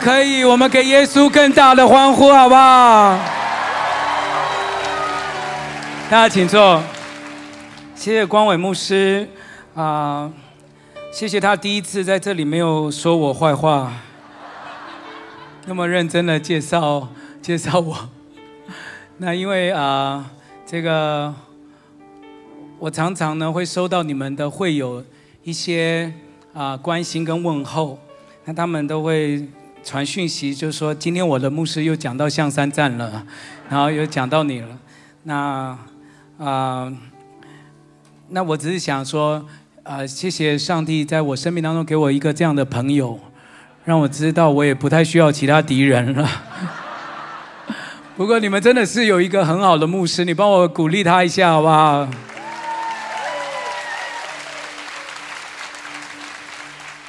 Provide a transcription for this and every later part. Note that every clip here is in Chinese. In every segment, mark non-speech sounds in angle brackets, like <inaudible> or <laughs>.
可以，我们给耶稣更大的欢呼，好不好？大家请坐。谢谢光伟牧师啊，谢谢他第一次在这里没有说我坏话，那么认真的介绍介绍我。那因为啊，这个我常常呢会收到你们的会有一些啊关心跟问候，那他们都会传讯息，就说今天我的牧师又讲到象山站了，然后又讲到你了，那啊，那我只是想说啊，谢谢上帝在我生命当中给我一个这样的朋友，让我知道我也不太需要其他敌人了。<laughs> 不过你们真的是有一个很好的牧师，你帮我鼓励他一下好不好？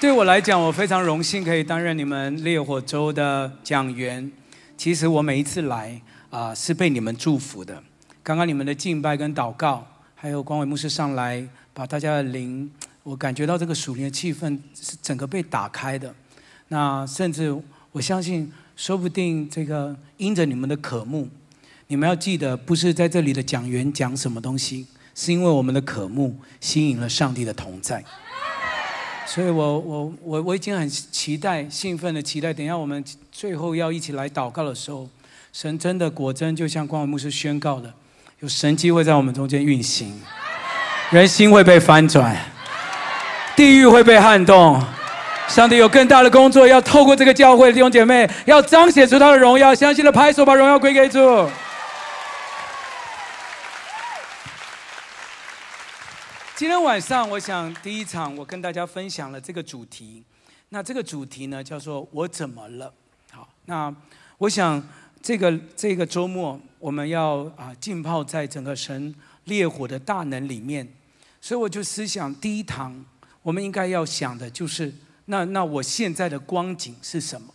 对我来讲，我非常荣幸可以担任你们烈火州的讲员。其实我每一次来啊，是被你们祝福的。刚刚你们的敬拜跟祷告，还有光伟牧师上来把大家的灵，我感觉到这个属灵的气氛是整个被打开的。那甚至我相信。说不定这个因着你们的渴慕，你们要记得，不是在这里的讲员讲什么东西，是因为我们的渴慕吸引了上帝的同在。所以我我我我已经很期待、兴奋的期待，等一下我们最后要一起来祷告的时候，神真的果真就像光文牧师宣告的，有神机会在我们中间运行，人心会被翻转，地狱会被撼动。上帝有更大的工作，要透过这个教会弟兄姐妹，要彰显出他的荣耀。相信的拍手，把荣耀归给主。今天晚上，我想第一场，我跟大家分享了这个主题。那这个主题呢，叫做“我怎么了”。好，那我想这个这个周末，我们要啊浸泡在整个神烈火的大能里面，所以我就思想第一堂，我们应该要想的就是。那那我现在的光景是什么？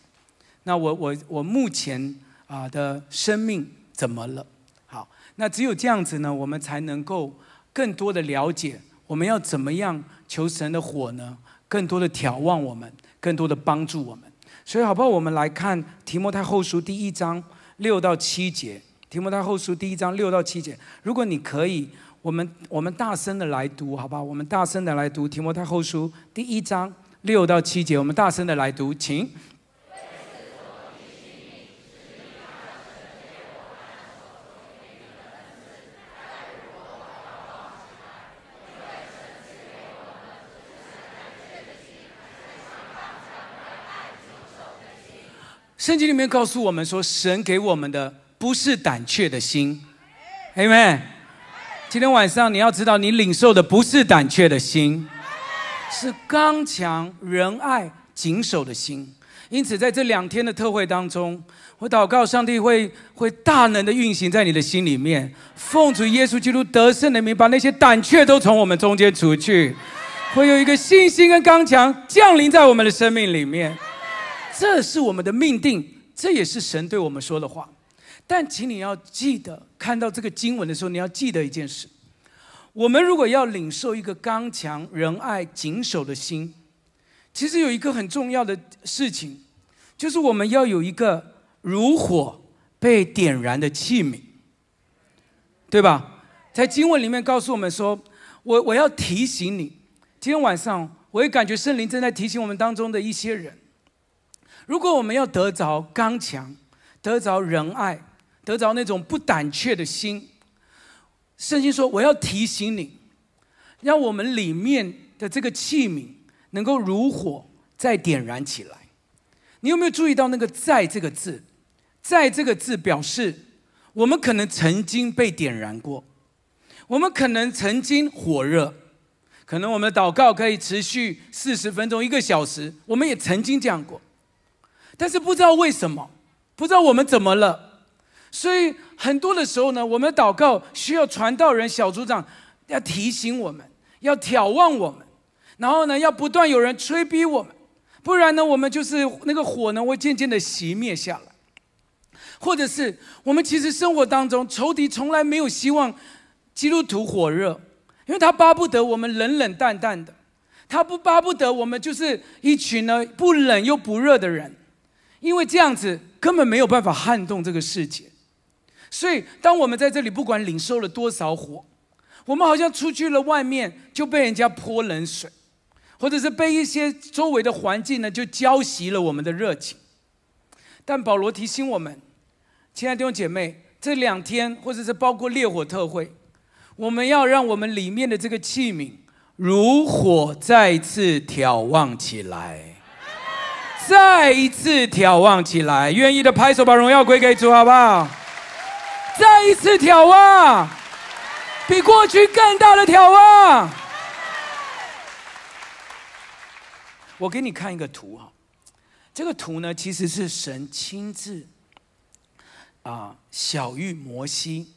那我我我目前啊的生命怎么了？好，那只有这样子呢，我们才能够更多的了解我们要怎么样求神的火呢？更多的眺望我们，更多的帮助我们。所以好不好？我们来看提摩太后书第一章六到七节。提摩太后书第一章六到七节，如果你可以，我们我们大声的来读，好不好？我们大声的来读提摩太后书第一章。六到七节，我们大声的来读，请。圣经里面告诉我们说，神给我们的不是胆怯的心，Amen。今天晚上你要知道，你领受的不是胆怯的心。是刚强、仁爱、谨守的心。因此，在这两天的特会当中，我祷告上帝会会大能的运行在你的心里面，奉主耶稣基督得胜的名，把那些胆怯都从我们中间除去，会有一个信心跟刚强降临在我们的生命里面。这是我们的命定，这也是神对我们说的话。但请你要记得，看到这个经文的时候，你要记得一件事。我们如果要领受一个刚强、仁爱、谨守的心，其实有一个很重要的事情，就是我们要有一个如火被点燃的器皿，对吧？在经文里面告诉我们说，我我要提醒你，今天晚上我也感觉圣灵正在提醒我们当中的一些人，如果我们要得着刚强、得着仁爱、得着那种不胆怯的心。圣经说：“我要提醒你，让我们里面的这个器皿能够如火再点燃起来。你有没有注意到那个‘在’这个字？‘在’这个字表示我们可能曾经被点燃过，我们可能曾经火热，可能我们的祷告可以持续四十分钟、一个小时，我们也曾经这样过。但是不知道为什么，不知道我们怎么了。”所以很多的时候呢，我们祷告需要传道人、小组长要提醒我们，要眺望我们，然后呢，要不断有人催逼我们，不然呢，我们就是那个火呢会渐渐的熄灭下来，或者是我们其实生活当中仇敌从来没有希望基督徒火热，因为他巴不得我们冷冷淡淡的，他不巴不得我们就是一群呢不冷又不热的人。因为这样子根本没有办法撼动这个世界。所以，当我们在这里不管领受了多少火，我们好像出去了外面就被人家泼冷水，或者是被一些周围的环境呢就浇熄了我们的热情。但保罗提醒我们，亲爱的弟兄姐妹，这两天或者是包括烈火特会，我们要让我们里面的这个器皿如火再次眺望起来，再一次眺望起来。愿意的拍手，把荣耀归给主，好不好？再一次眺望，比过去更大的眺望。我给你看一个图哈，这个图呢其实是神亲自啊小玉摩西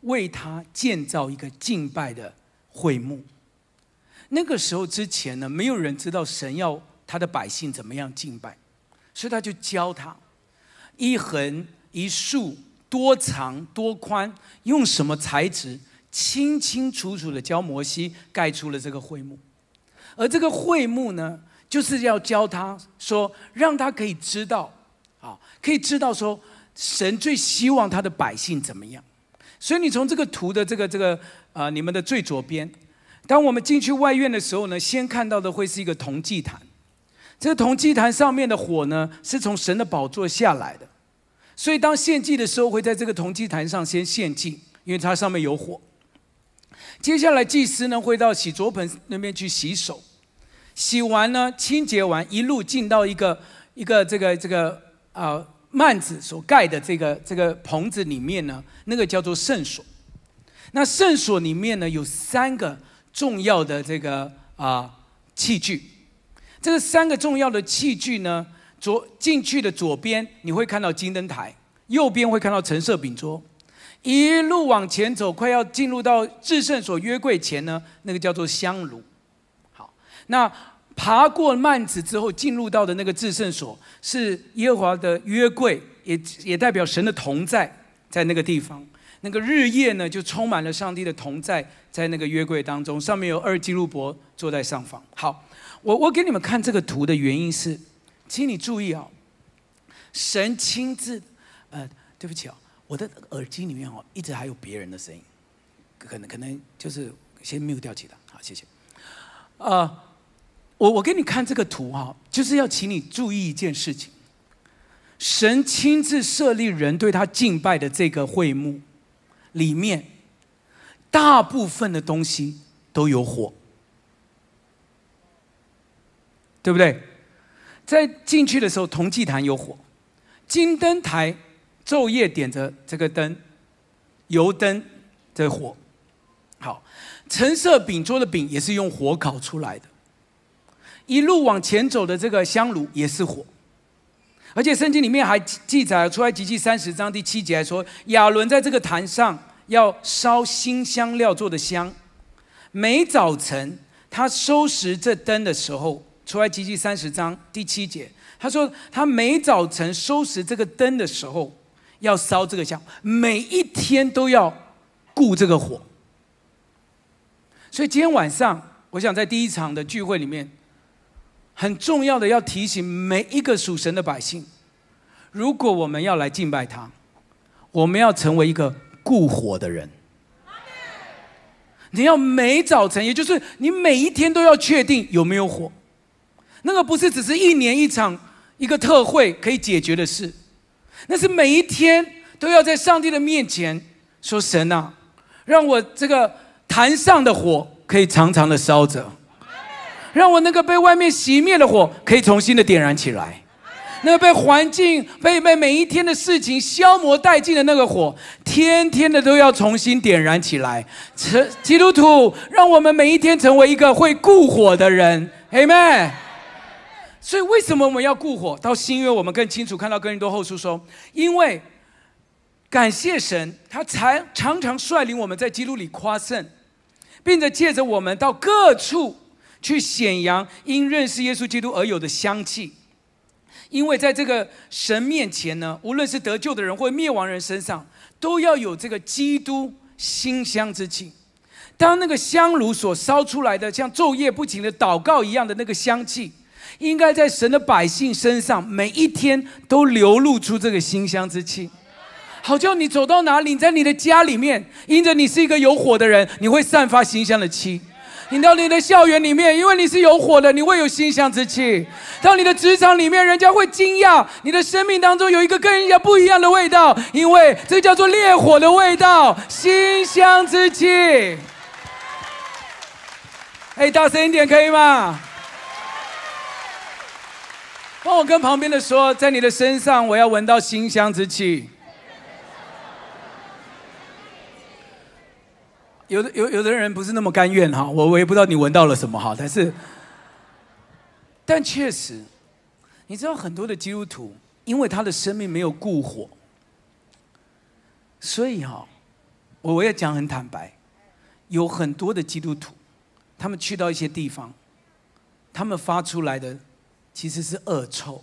为他建造一个敬拜的会幕。那个时候之前呢，没有人知道神要他的百姓怎么样敬拜，所以他就教他一横一竖。多长多宽，用什么材质，清清楚楚的教摩西盖出了这个会幕，而这个会幕呢，就是要教他说，让他可以知道，啊，可以知道说，神最希望他的百姓怎么样。所以你从这个图的这个这个啊，你们的最左边，当我们进去外院的时候呢，先看到的会是一个铜祭坛，这个铜祭坛上面的火呢，是从神的宝座下来的。所以，当献祭的时候，会在这个铜祭坛上先献祭，因为它上面有火。接下来，祭司呢会到洗濯盆那边去洗手，洗完呢，清洁完，一路进到一个一个这个这个啊幔子所盖的这个这个棚子里面呢，那个叫做圣所。那圣所里面呢，有三个重要的这个啊器具。这三个重要的器具呢。左进去的左边，你会看到金灯台；右边会看到橙色饼桌。一路往前走，快要进入到至圣所约柜前呢，那个叫做香炉。好，那爬过幔子之后，进入到的那个至圣所是耶和华的约柜，也也代表神的同在在那个地方。那个日夜呢，就充满了上帝的同在在那个约柜当中。上面有二基路伯坐在上方。好，我我给你们看这个图的原因是。请你注意哦，神亲自，呃，对不起哦，我的耳机里面哦，一直还有别人的声音，可能可能就是先 mute 掉其他，好，谢谢。呃，我我给你看这个图哈，就是要请你注意一件事情，神亲自设立人对他敬拜的这个会幕里面，大部分的东西都有火，对不对？在进去的时候，铜祭坛有火，金灯台昼夜点着这个灯，油灯的火，好，橙色饼桌的饼也是用火烤出来的，一路往前走的这个香炉也是火，而且圣经里面还记载出来，集记三十章第七节说，亚伦在这个坛上要烧新香料做的香，每早晨他收拾这灯的时候。出来，集记三十章第七节，他说他每早晨收拾这个灯的时候，要烧这个香，每一天都要顾这个火。所以今天晚上，我想在第一场的聚会里面，很重要的要提醒每一个属神的百姓，如果我们要来敬拜他，我们要成为一个顾火的人。你要每早晨，也就是你每一天都要确定有没有火。那个不是只是一年一场一个特会可以解决的事，那是每一天都要在上帝的面前说：“神啊，让我这个坛上的火可以长长的烧着，让我那个被外面熄灭的火可以重新的点燃起来，那个被环境被被每一天的事情消磨殆尽的那个火，天天的都要重新点燃起来。成基督徒，让我们每一天成为一个会固火的人，Amen。”所以，为什么我们要顾火？到新约，我们更清楚看到哥林多后书说：“因为感谢神，他才常常率领我们在基督里夸胜，并且借着我们到各处去显扬因认识耶稣基督而有的香气。因为在这个神面前呢，无论是得救的人或灭亡人身上，都要有这个基督馨香之气。当那个香炉所烧出来的，像昼夜不停的祷告一样的那个香气。”应该在神的百姓身上，每一天都流露出这个馨香之气。好叫你走到哪里，在你的家里面，因着你是一个有火的人，你会散发馨香的气；你到你的校园里面，因为你是有火的，你会有馨香之气；到你的职场里面，人家会惊讶你的生命当中有一个跟人家不一样的味道，因为这叫做烈火的味道，馨香之气。哎，大声一点可以吗？帮我跟旁边的说，在你的身上，我要闻到馨香之气。有的有有的人不是那么甘愿哈，我我也不知道你闻到了什么哈，但是，但确实，你知道很多的基督徒，因为他的生命没有固火，所以哈，我我也讲很坦白，有很多的基督徒，他们去到一些地方，他们发出来的其实是恶臭，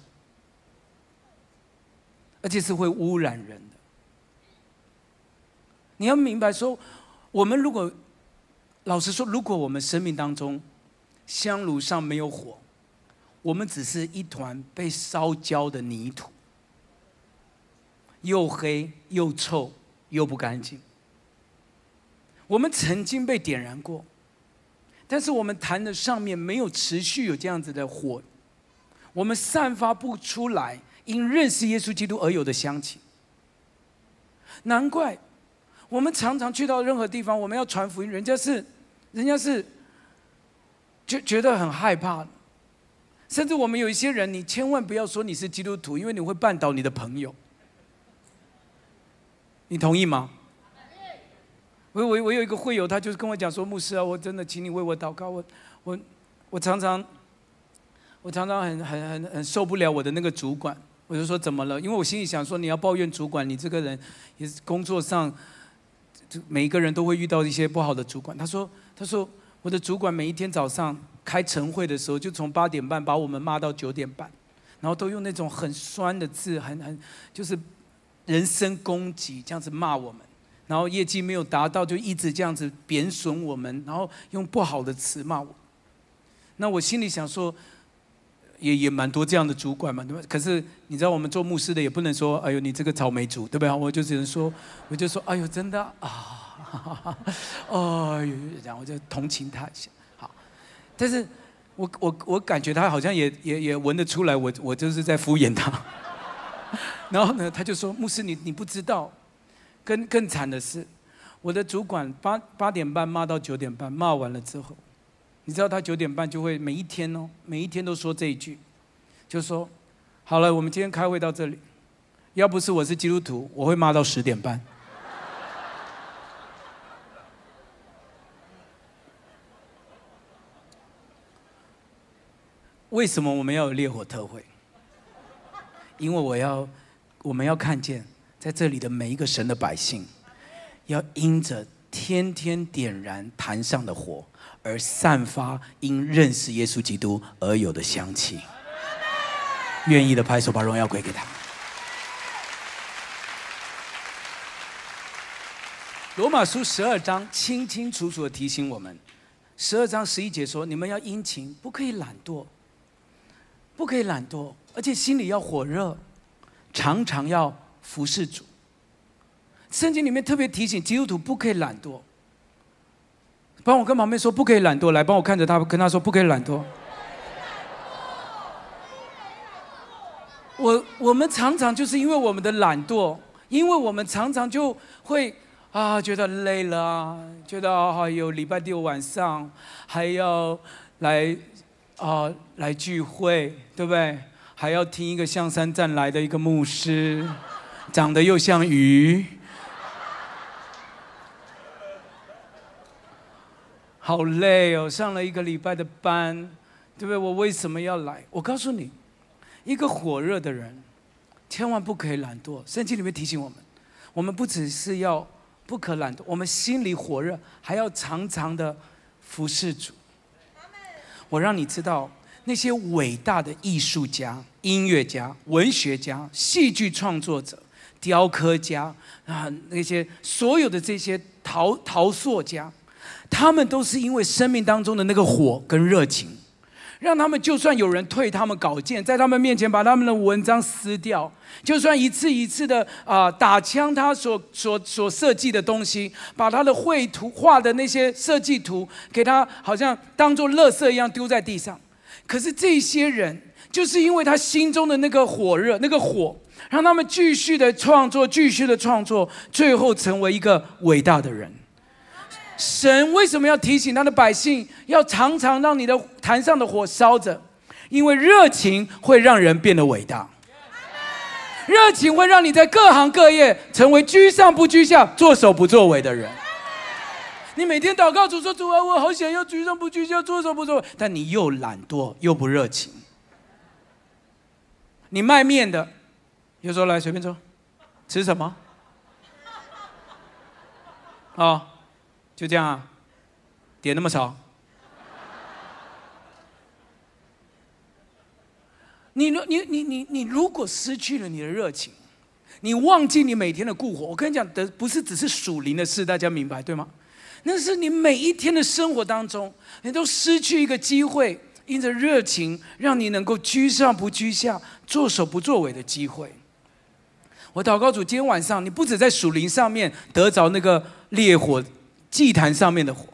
而且是会污染人的。你要明白说。我们如果老实说，如果我们生命当中香炉上没有火，我们只是一团被烧焦的泥土，又黑又臭又不干净。我们曾经被点燃过，但是我们谈的上面没有持续有这样子的火，我们散发不出来因认识耶稣基督而有的香气。难怪。我们常常去到任何地方，我们要传福音，人家是，人家是，觉觉得很害怕。甚至我们有一些人，你千万不要说你是基督徒，因为你会绊倒你的朋友。你同意吗？我我我有一个会友，他就是跟我讲说，牧师啊，我真的请你为我祷告。我我我常常，我常常很很很很受不了我的那个主管。我就说怎么了？因为我心里想说，你要抱怨主管，你这个人也是工作上。每一个人都会遇到一些不好的主管。他说：“他说我的主管每一天早上开晨会的时候，就从八点半把我们骂到九点半，然后都用那种很酸的字，很很就是人身攻击这样子骂我们。然后业绩没有达到，就一直这样子贬损我们，然后用不好的词骂我。那我心里想说。”也也蛮多这样的主管嘛，对吧？可是你知道，我们做牧师的也不能说，哎呦，你这个草莓族，对不对？我就只能说，<laughs> 我就说，哎呦，真的啊，哎 <laughs> 呦，这样我就同情他一下。好，但是我我我感觉他好像也 <laughs> 也也闻得出来，我我就是在敷衍他。然后呢，他就说，牧师，你你不知道，更更惨的是，我的主管八八点半骂到九点半，骂完了之后。你知道他九点半就会每一天哦，每一天都说这一句，就说：“好了，我们今天开会到这里。要不是我是基督徒，我会骂到十点半。<laughs> ”为什么我们要有烈火特会？因为我要，我们要看见在这里的每一个神的百姓，要因着天天点燃坛上的火。而散发因认识耶稣基督而有的香气，愿意的拍手把荣耀归给他。罗马书十二章清清楚楚的提醒我们，十二章十一节说：你们要殷勤，不可以懒惰，不可以懒惰，而且心里要火热，常常要服侍主。圣经里面特别提醒基督徒不可以懒惰。帮我跟旁边说，不可以懒惰。来，帮我看着他，跟他说，不可以懒惰。我我们常常就是因为我们的懒惰，因为我们常常就会啊，觉得累了，觉得啊，有礼拜六晚上还要来啊来聚会，对不对？还要听一个象山站来的一个牧师，长得又像鱼。好累哦，上了一个礼拜的班，对不对？我为什么要来？我告诉你，一个火热的人，千万不可以懒惰。圣经里面提醒我们，我们不只是要不可懒惰，我们心里火热，还要常常的服侍主。我让你知道，那些伟大的艺术家、音乐家、文学家、戏剧创作者、雕刻家啊，那些所有的这些陶陶塑家。他们都是因为生命当中的那个火跟热情，让他们就算有人退他们稿件，在他们面前把他们的文章撕掉，就算一次一次的啊打枪他所所所设计的东西，把他的绘图画的那些设计图给他好像当做垃圾一样丢在地上。可是这些人就是因为他心中的那个火热，那个火，让他们继续的创作，继续的创作，最后成为一个伟大的人。神为什么要提醒他的百姓，要常常让你的坛上的火烧着？因为热情会让人变得伟大，热情会让你在各行各业成为居上不居下、作首不作尾的人。你每天祷告主说：“主啊，我好想要居上不居下、作首不作尾。”但你又懒惰又不热情。你卖面的，有时候来随便坐，吃什么？啊？就这样啊，点那么少。你你你你你如果失去了你的热情，你忘记你每天的故火，我跟你讲的不是只是属灵的事，大家明白对吗？那是你每一天的生活当中，你都失去一个机会，因着热情让你能够居上不居下、做首不作尾的机会。我祷告主，今天晚上你不止在属灵上面得着那个烈火。祭坛上面的火，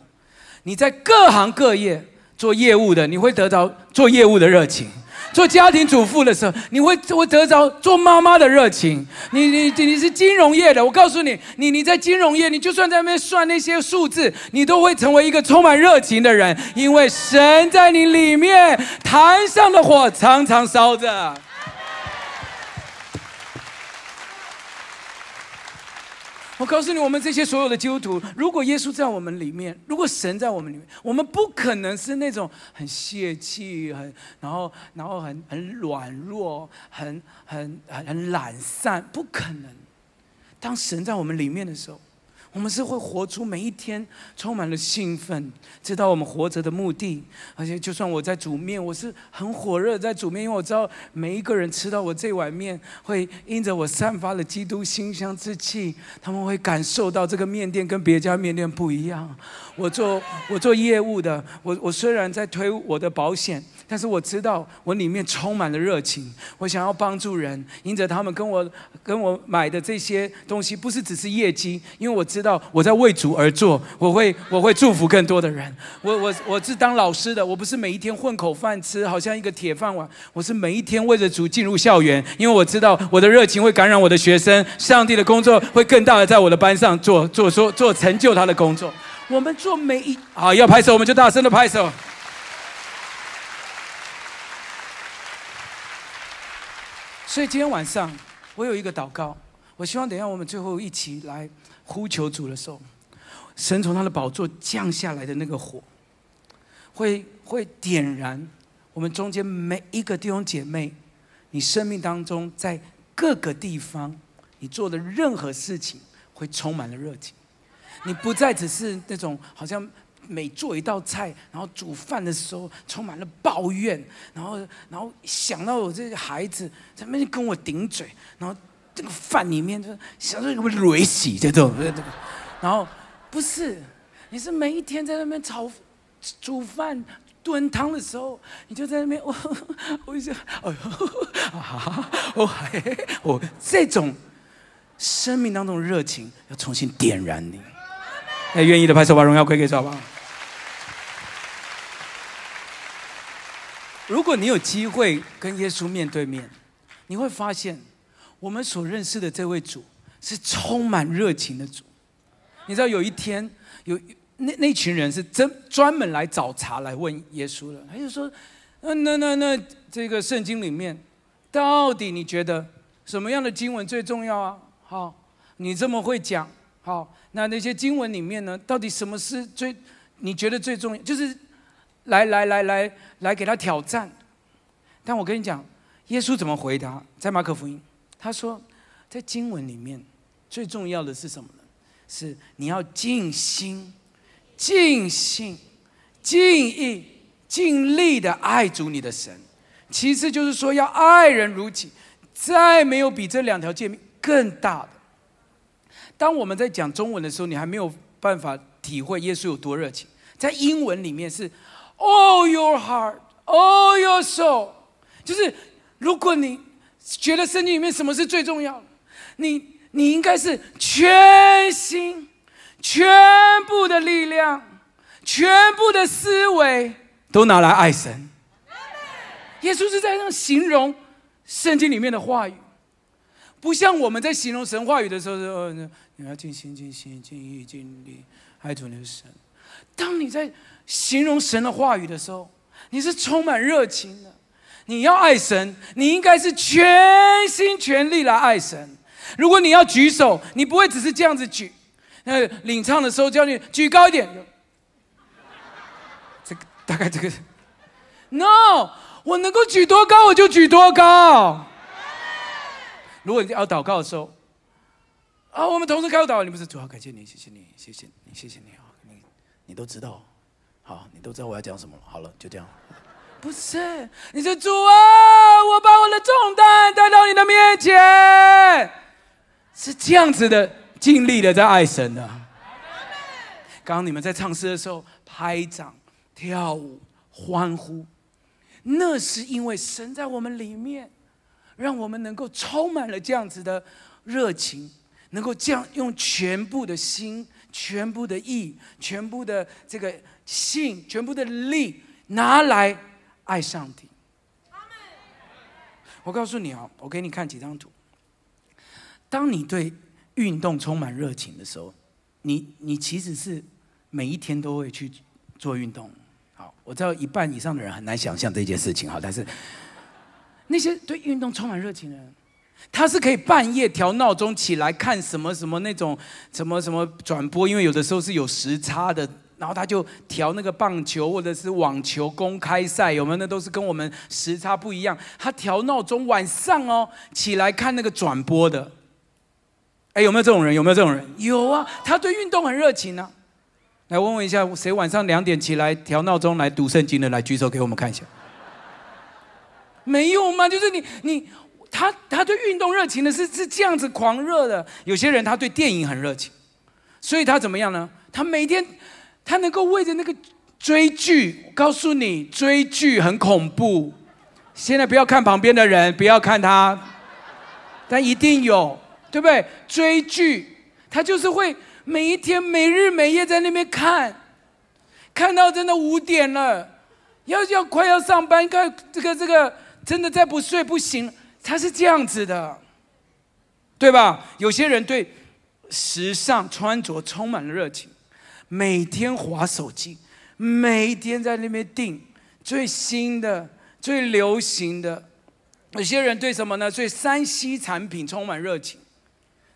你在各行各业做业务的，你会得到做业务的热情；做家庭主妇的时候，你会会得着做妈妈的热情。你你你是金融业的，我告诉你，你你在金融业，你就算在那边算那些数字，你都会成为一个充满热情的人，因为神在你里面，坛上的火常常烧着。我告诉你，我们这些所有的基督徒，如果耶稣在我们里面，如果神在我们里面，我们不可能是那种很泄气、很然后然后很很软弱、很很很很懒散，不可能。当神在我们里面的时候。我们是会活出每一天充满了兴奋，知道我们活着的目的。而且，就算我在煮面，我是很火热在煮面，因为我知道每一个人吃到我这碗面，会因着我散发了基督馨香之气，他们会感受到这个面店跟别家面店不一样。我做我做业务的，我我虽然在推我的保险。但是我知道，我里面充满了热情。我想要帮助人，因着他们跟我跟我买的这些东西，不是只是业绩，因为我知知道我在为主而做，我会我会祝福更多的人。我我我是当老师的，我不是每一天混口饭吃，好像一个铁饭碗。我是每一天为着主进入校园，因为我知道我的热情会感染我的学生，上帝的工作会更大的在我的班上做做做做成就他的工作。我们做每一好要拍手，我们就大声的拍手。所以今天晚上我有一个祷告，我希望等下我们最后一起来呼求主的时候，神从他的宝座降下来的那个火，会会点燃我们中间每一个弟兄姐妹，你生命当中在各个地方你做的任何事情，会充满了热情，你不再只是那种好像。每做一道菜，然后煮饭的时候充满了抱怨，然后然后想到我这个孩子在那边跟我顶嘴，然后这个饭里面就是想着有没有雷洗这种这个，然后不是，你是每一天在那边炒煮饭炖汤的时候，你就在那边 <laughs> 我我一下哎呦啊我我这种生命当中的热情要重新点燃你，那愿意的拍手把荣耀归给主好不好？如果你有机会跟耶稣面对面，你会发现，我们所认识的这位主是充满热情的主。你知道有一天，有那那群人是真专门来找茬来问耶稣的，他就说：“那那那那这个圣经里面，到底你觉得什么样的经文最重要啊？好，你这么会讲，好，那那些经文里面呢，到底什么是最你觉得最重要？就是。”来来来来来，给他挑战。但我跟你讲，耶稣怎么回答？在马可福音，他说，在经文里面最重要的是什么呢？是你要尽心、尽性、尽意、尽力的爱主你的神。其次就是说，要爱人如己。再没有比这两条诫命更大的。当我们在讲中文的时候，你还没有办法体会耶稣有多热情。在英文里面是。All your heart, all your soul”，，就是如果你觉得圣经里面什么是最重要的，你你应该是全心、全部的力量、全部的思维都拿来爱神。耶稣是在那形容圣经里面的话语，不像我们在形容神话语的时候说：“你要尽心、尽心、尽意、尽力爱主你的神。”当你在形容神的话语的时候，你是充满热情的。你要爱神，你应该是全心全力来爱神。如果你要举手，你不会只是这样子举。那领唱的时候叫你举高一点，这个大概这个。No。我能够举多高，我就举多高。如果你要祷告的时候，啊，我们同时开祷，你不是主要感谢你，谢谢你，谢谢你，谢谢你啊，你你都知道，好，你都知道我要讲什么了。好了，就这样。不是，你是主啊，我把我的重担带到你的面前，是这样子的，尽力的在爱神的。刚刚你们在唱诗的时候，拍掌、跳舞、欢呼。那是因为神在我们里面，让我们能够充满了这样子的热情，能够这样用全部的心、全部的意、全部的这个性、全部的力拿来爱上帝。我告诉你啊，我给你看几张图。当你对运动充满热情的时候，你你其实是每一天都会去做运动。好我知道一半以上的人很难想象这件事情哈，但是那些对运动充满热情的人，他是可以半夜调闹钟起来看什么什么那种什么什么转播，因为有的时候是有时差的，然后他就调那个棒球或者是网球公开赛，有没有？那都是跟我们时差不一样。他调闹钟晚上哦起来看那个转播的，哎，有没有这种人？有没有这种人？有啊，他对运动很热情呢。来问问一下，谁晚上两点起来调闹钟来读圣经的？来举手给我们看一下。没有吗？就是你你他他对运动热情的是是这样子狂热的。有些人他对电影很热情，所以他怎么样呢？他每天他能够为着那个追剧，告诉你追剧很恐怖。现在不要看旁边的人，不要看他，但一定有，对不对？追剧，他就是会。每一天每日每夜在那边看，看到真的五点了，要要快要上班，看这个这个真的再不睡不行，他是这样子的，对吧？有些人对时尚穿着充满了热情，每天划手机，每天在那边订最新的、最流行的。有些人对什么呢？对山西产品充满热情。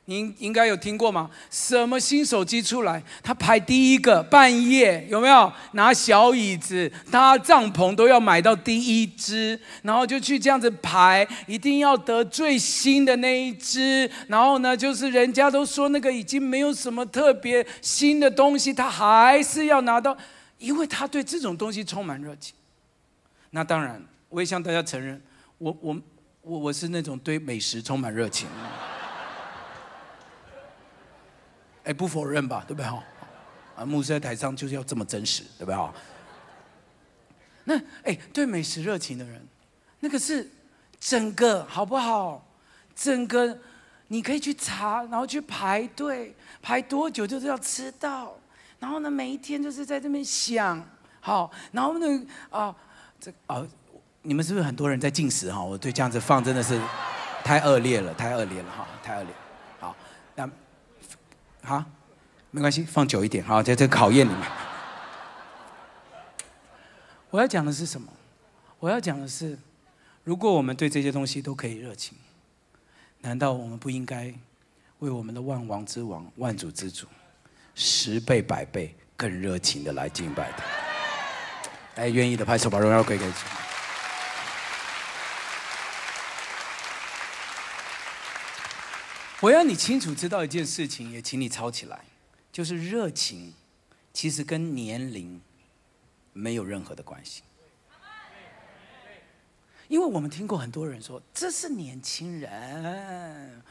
您应该有听过吗？什么新手机出来，他排第一个，半夜有没有拿小椅子搭帐篷都要买到第一只，然后就去这样子排，一定要得最新的那一只。然后呢，就是人家都说那个已经没有什么特别新的东西，他还是要拿到，因为他对这种东西充满热情。那当然，我也向大家承认，我我我我是那种对美食充满热情。哎，不否认吧，对不对哈？啊，牧师在台上就是要这么真实，对不对哈？那哎，对美食热情的人，那个是整个好不好？整个你可以去查，然后去排队，排多久就是要吃到。然后呢，每一天就是在这边想，好，然后呢啊，这啊，你们是不是很多人在进食哈？我对这样子放真的是太恶劣了，太恶劣了哈，太恶劣。好，没关系，放久一点。好，在这考验你们。我要讲的是什么？我要讲的是，如果我们对这些东西都可以热情，难道我们不应该为我们的万王之王、万主之主，十倍百倍更热情的来敬拜他？哎，愿意的拍手，把荣耀归给主。我要你清楚知道一件事情，也请你抄起来，就是热情，其实跟年龄没有任何的关系。因为我们听过很多人说，这是年轻人，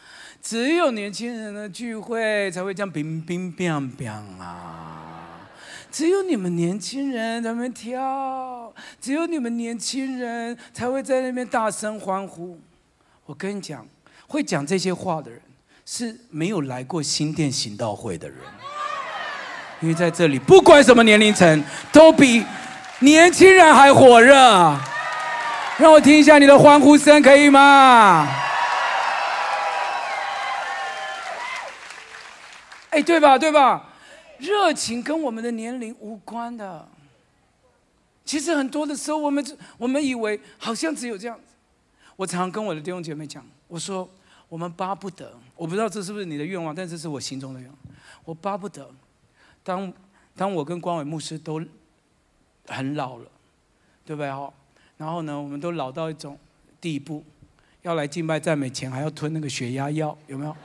只有年轻人的聚会才会这样冰冰冰冰啊，只有你们年轻人在那边跳，只有你们年轻人才会在那边大声欢呼。我跟你讲，会讲这些话的人是没有来过新店行道会的人，因为在这里，不管什么年龄层，都比年轻人还火热。让我听一下你的欢呼声，可以吗？哎，对吧？对吧？热情跟我们的年龄无关的。其实很多的时候，我们我们以为好像只有这样子。我常常跟我的弟兄姐妹讲，我说我们巴不得，我不知道这是不是你的愿望，但这是我心中的愿望。我巴不得，当当我跟光伟牧师都很老了，对不对？哈，然后呢，我们都老到一种地步，要来敬拜赞美前还要吞那个血压药，有没有？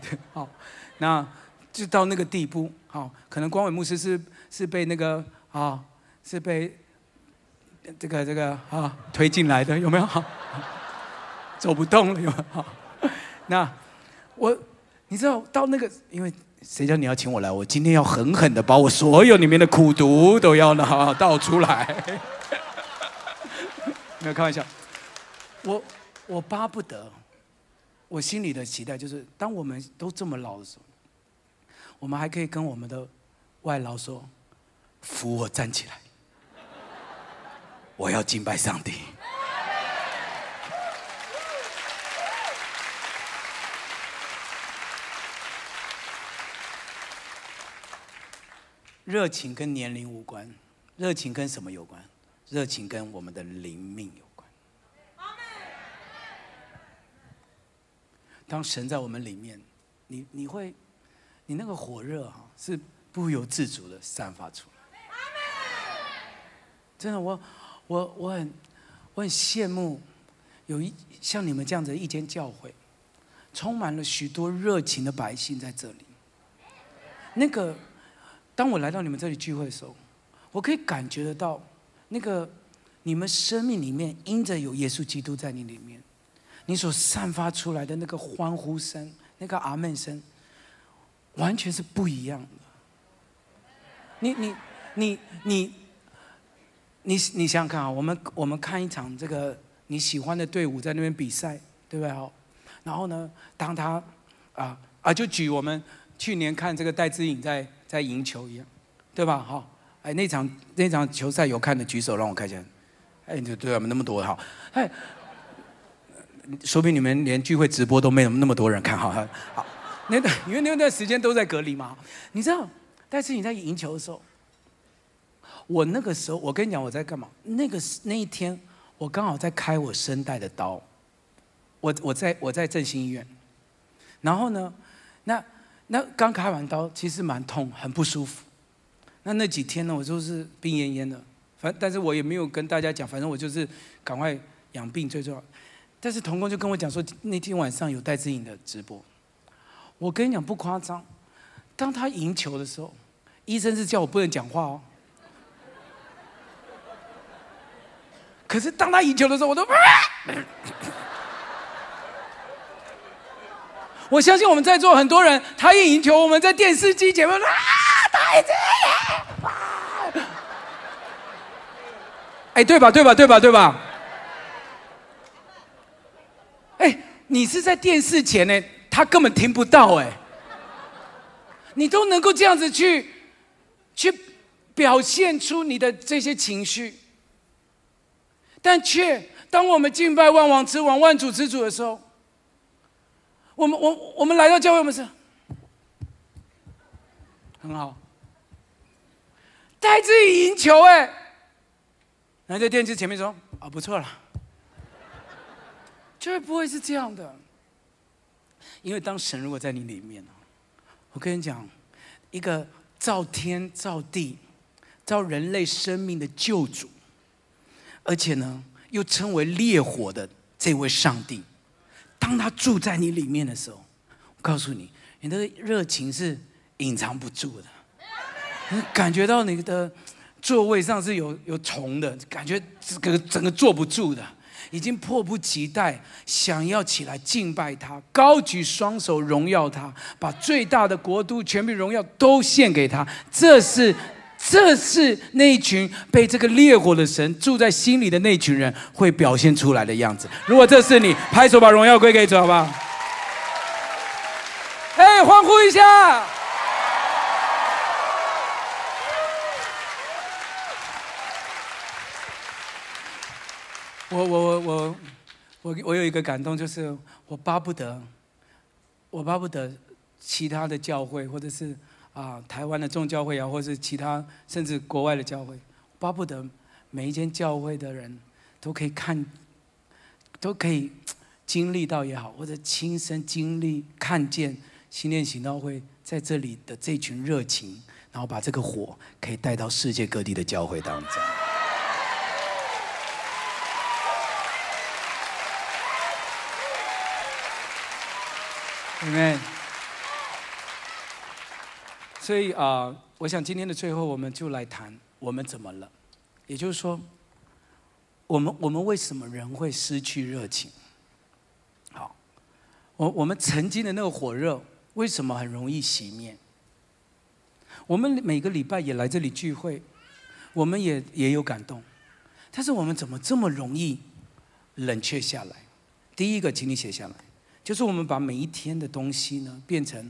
对 <laughs> 好，那。就到那个地步，好，可能光伟牧师是是被那个啊，是被这个这个啊推进来的，有没有？走不动了，有没有？那我你知道到那个，因为谁叫你要请我来？我今天要狠狠的把我所有里面的苦毒都要呢倒出来。<laughs> 没有开玩笑，我我巴不得，我心里的期待就是，当我们都这么老的时候。我们还可以跟我们的外劳说：“扶我站起来，我要敬拜上帝。”热情跟年龄无关，热情跟什么有关？热情跟我们的灵命有关。当神在我们里面，你你会。你那个火热哈是不由自主的散发出来。真的，我我我很我很羡慕有一像你们这样子一间教会，充满了许多热情的百姓在这里。那个，当我来到你们这里聚会的时候，我可以感觉得到，那个你们生命里面因着有耶稣基督在你里面，你所散发出来的那个欢呼声，那个阿门声。完全是不一样的。你你你你你你想想看啊，我们我们看一场这个你喜欢的队伍在那边比赛，对不对？哦，然后呢，当他啊啊，就举我们去年看这个戴资颖在在赢球一样，对吧？好，哎，那场那场球赛有看的举手让我看一下。哎，对对啊，那么多好，哎，说明你们连聚会直播都没有那么多人看，好好。那段，因为那段时间都在隔离嘛，你知道？但是你在赢球的时候，我那个时候，我跟你讲我在干嘛？那个那一天，我刚好在开我声带的刀，我我在我在振兴医院，然后呢，那那刚开完刀，其实蛮痛，很不舒服。那那几天呢，我就是病恹恹的，反但是我也没有跟大家讲，反正我就是赶快养病最重要。但是童工就跟我讲说，那天晚上有戴志颖的直播。我跟你讲不夸张，当他赢球的时候，医生是叫我不能讲话哦。可是当他赢球的时候，我都，<coughs> 我相信我们在座很多人，他一赢球，我们在电视机前面啊，太子爷，哎，对吧？对吧？对吧？对吧？哎，你是在电视前呢？他根本听不到哎，你都能够这样子去，去表现出你的这些情绪，但却当我们敬拜万王之王、万主之主的时候，我们我我们来到教会，我们是很好，带自己赢球哎，然后在电视前面说啊不错了，绝对不会是这样的。因为当神如果在你里面，我跟你讲，一个造天造地、造人类生命的救主，而且呢又称为烈火的这位上帝，当他住在你里面的时候，我告诉你，你的热情是隐藏不住的，你感觉到你的座位上是有有虫的感觉，这个整个坐不住的。已经迫不及待想要起来敬拜他，高举双手荣耀他，把最大的国度、全部荣耀都献给他。这是这是那群被这个烈火的神住在心里的那群人会表现出来的样子。如果这是你，拍手把荣耀归给主，好不好？哎，欢呼一下！我我我我我我有一个感动，就是我巴不得，我巴不得其他的教会，或者是啊台湾的众教会啊，或是其他甚至国外的教会，巴不得每一间教会的人都可以看，都可以经历到也好，或者亲身经历看见新练行道会在这里的这群热情，然后把这个火可以带到世界各地的教会当中。Amen。所以啊，我想今天的最后，我们就来谈我们怎么了。也就是说，我们我们为什么人会失去热情？好，我我们曾经的那个火热，为什么很容易熄灭？我们每个礼拜也来这里聚会，我们也也有感动，但是我们怎么这么容易冷却下来？第一个，请你写下来。就是我们把每一天的东西呢，变成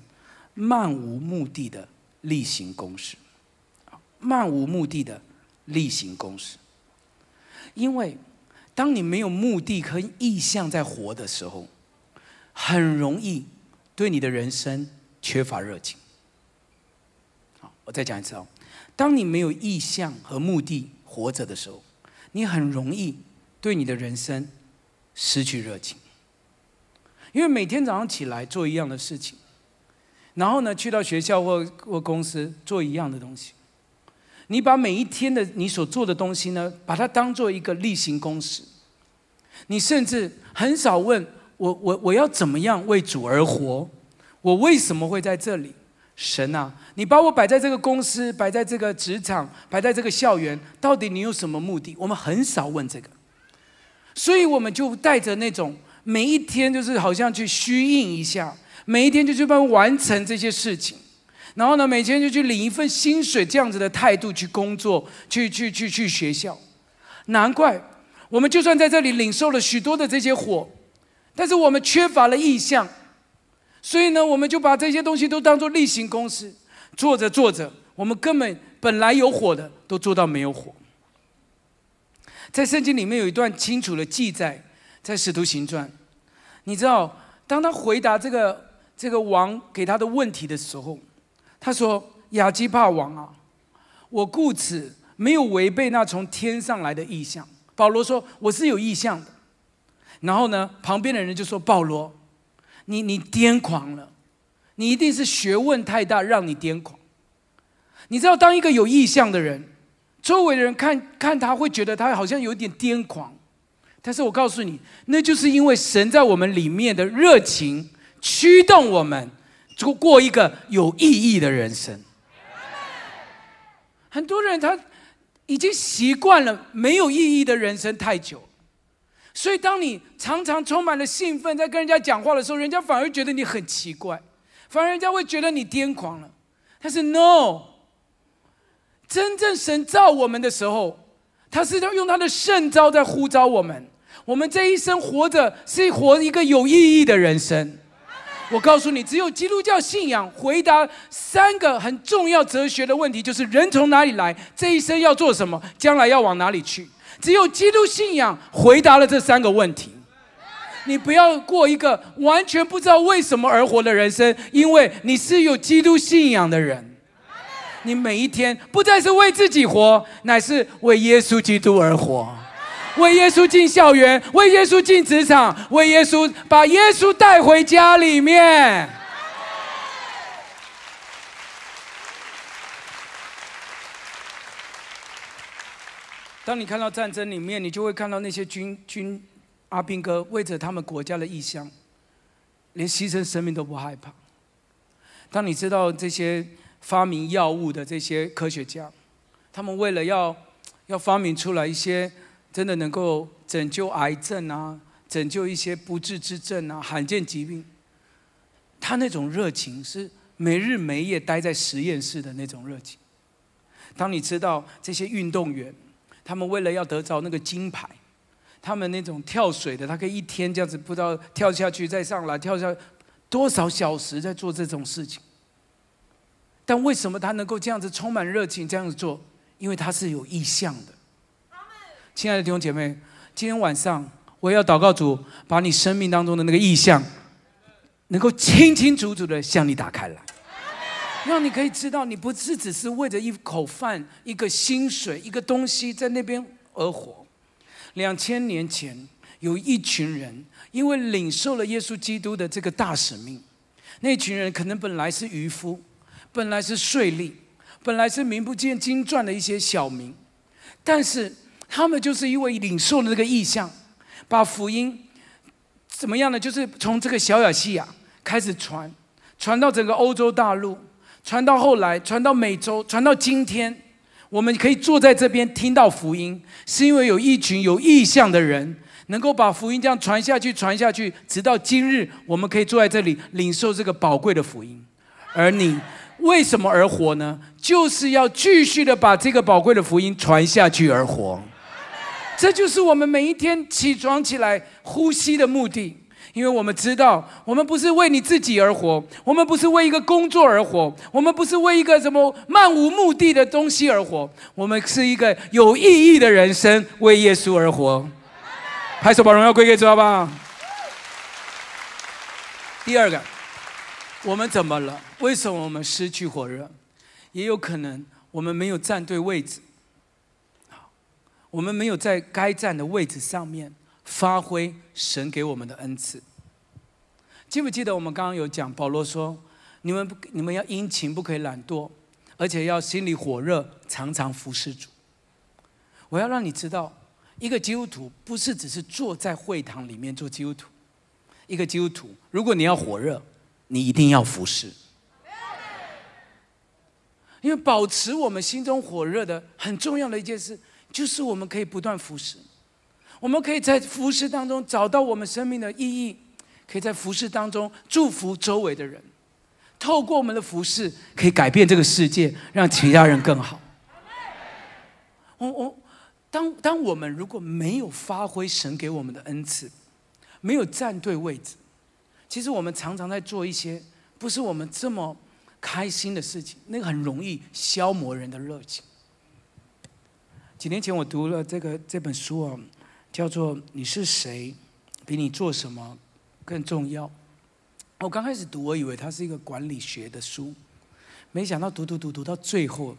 漫无目的的例行公事，漫无目的的例行公事。因为当你没有目的和意向在活的时候，很容易对你的人生缺乏热情。好，我再讲一次哦，当你没有意向和目的活着的时候，你很容易对你的人生失去热情。因为每天早上起来做一样的事情，然后呢，去到学校或或公司做一样的东西，你把每一天的你所做的东西呢，把它当做一个例行公事，你甚至很少问我我我要怎么样为主而活，我为什么会在这里？神啊，你把我摆在这个公司，摆在这个职场，摆在这个校园，到底你有什么目的？我们很少问这个，所以我们就带着那种。每一天就是好像去虚应一下，每一天就去帮完成这些事情，然后呢，每天就去领一份薪水，这样子的态度去工作，去去去去学校。难怪我们就算在这里领受了许多的这些火，但是我们缺乏了意向，所以呢，我们就把这些东西都当做例行公事，做着做着，我们根本本来有火的，都做到没有火。在圣经里面有一段清楚的记载。在使徒行传，你知道，当他回答这个这个王给他的问题的时候，他说：“亚基帕王啊，我故此没有违背那从天上来的意象。”保罗说：“我是有意象的。”然后呢，旁边的人就说：“保罗，你你癫狂了，你一定是学问太大让你癫狂。你知道，当一个有意向的人，周围的人看看他会觉得他好像有点癫狂。”但是我告诉你，那就是因为神在我们里面的热情驱动我们，过过一个有意义的人生。很多人他已经习惯了没有意义的人生太久，所以当你常常充满了兴奋，在跟人家讲话的时候，人家反而觉得你很奇怪，反而人家会觉得你癫狂了。但是 no，真正神造我们的时候。他是要用他的圣招在呼召我们。我们这一生活着是活一个有意义的人生。我告诉你，只有基督教信仰回答三个很重要哲学的问题，就是人从哪里来，这一生要做什么，将来要往哪里去。只有基督信仰回答了这三个问题。你不要过一个完全不知道为什么而活的人生，因为你是有基督信仰的人。你每一天不再是为自己活，乃是为耶稣基督而活，为耶稣进校园，为耶稣进职场，为耶稣把耶稣带回家里面。当你看到战争里面，你就会看到那些军军阿兵哥为着他们国家的意向，连牺牲生命都不害怕。当你知道这些。发明药物的这些科学家，他们为了要要发明出来一些真的能够拯救癌症啊，拯救一些不治之症啊，罕见疾病，他那种热情是没日没夜待在实验室的那种热情。当你知道这些运动员，他们为了要得着那个金牌，他们那种跳水的，他可以一天这样子不知道跳下去再上来，跳下多少小时在做这种事情。但为什么他能够这样子充满热情这样子做？因为他是有意向的。亲爱的弟兄姐妹，今天晚上我要祷告主，把你生命当中的那个意向，能够清清楚楚的向你打开来。让你可以知道，你不是只是为着一口饭、一个薪水、一个东西在那边而活。两千年前，有一群人因为领受了耶稣基督的这个大使命，那群人可能本来是渔夫，本来是税吏，本来是名不见经传的一些小民，但是他们就是因为领受了这个意向，把福音怎么样呢？就是从这个小亚细亚开始传，传到整个欧洲大陆。传到后来，传到美洲，传到今天，我们可以坐在这边听到福音，是因为有一群有意向的人，能够把福音这样传下去，传下去，直到今日，我们可以坐在这里领受这个宝贵的福音。而你为什么而活呢？就是要继续的把这个宝贵的福音传下去而活。这就是我们每一天起床起来呼吸的目的。因为我们知道，我们不是为你自己而活，我们不是为一个工作而活，我们不是为一个什么漫无目的的东西而活，我们是一个有意义的人生，为耶稣而活。拍手把荣耀归给主，好不好？第二个，我们怎么了？为什么我们失去火热？也有可能我们没有站对位置，我们没有在该站的位置上面。发挥神给我们的恩赐。记不记得我们刚刚有讲，保罗说：“你们不，你们要殷勤，不可以懒惰，而且要心里火热，常常服侍主。”我要让你知道，一个基督徒不是只是坐在会堂里面做基督徒。一个基督徒，如果你要火热，你一定要服侍。因为保持我们心中火热的很重要的一件事，就是我们可以不断服侍。我们可以在服侍当中找到我们生命的意义，可以在服侍当中祝福周围的人，透过我们的服饰可以改变这个世界，让其他人更好。我我当当我们如果没有发挥神给我们的恩赐，没有站对位置，其实我们常常在做一些不是我们这么开心的事情，那个很容易消磨人的热情。几年前我读了这个这本书啊。叫做你是谁，比你做什么更重要。我刚开始读，我以为它是一个管理学的书，没想到读读读读到最后，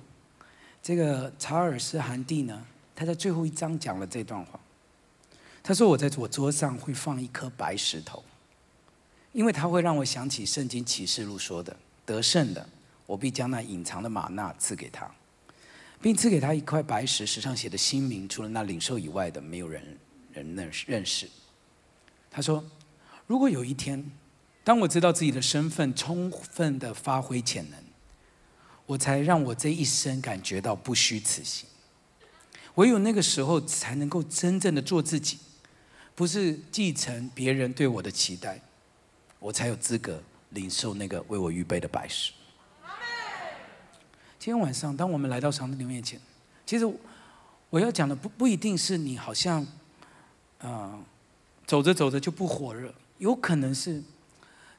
这个查尔斯·韩蒂呢，他在最后一章讲了这段话。他说：“我在我桌上会放一颗白石头，因为它会让我想起圣经启示录说的：得胜的，我必将那隐藏的玛纳赐给他。”并赐给他一块白石，石上写的新名，除了那领受以外的，没有人人认认识。他说：“如果有一天，当我知道自己的身份充分的发挥潜能，我才让我这一生感觉到不虚此行。唯有那个时候，才能够真正的做自己，不是继承别人对我的期待，我才有资格领受那个为我预备的白石。”今天晚上，当我们来到上帝的面前，其实我要讲的不不一定是你好像，啊，走着走着就不火热，有可能是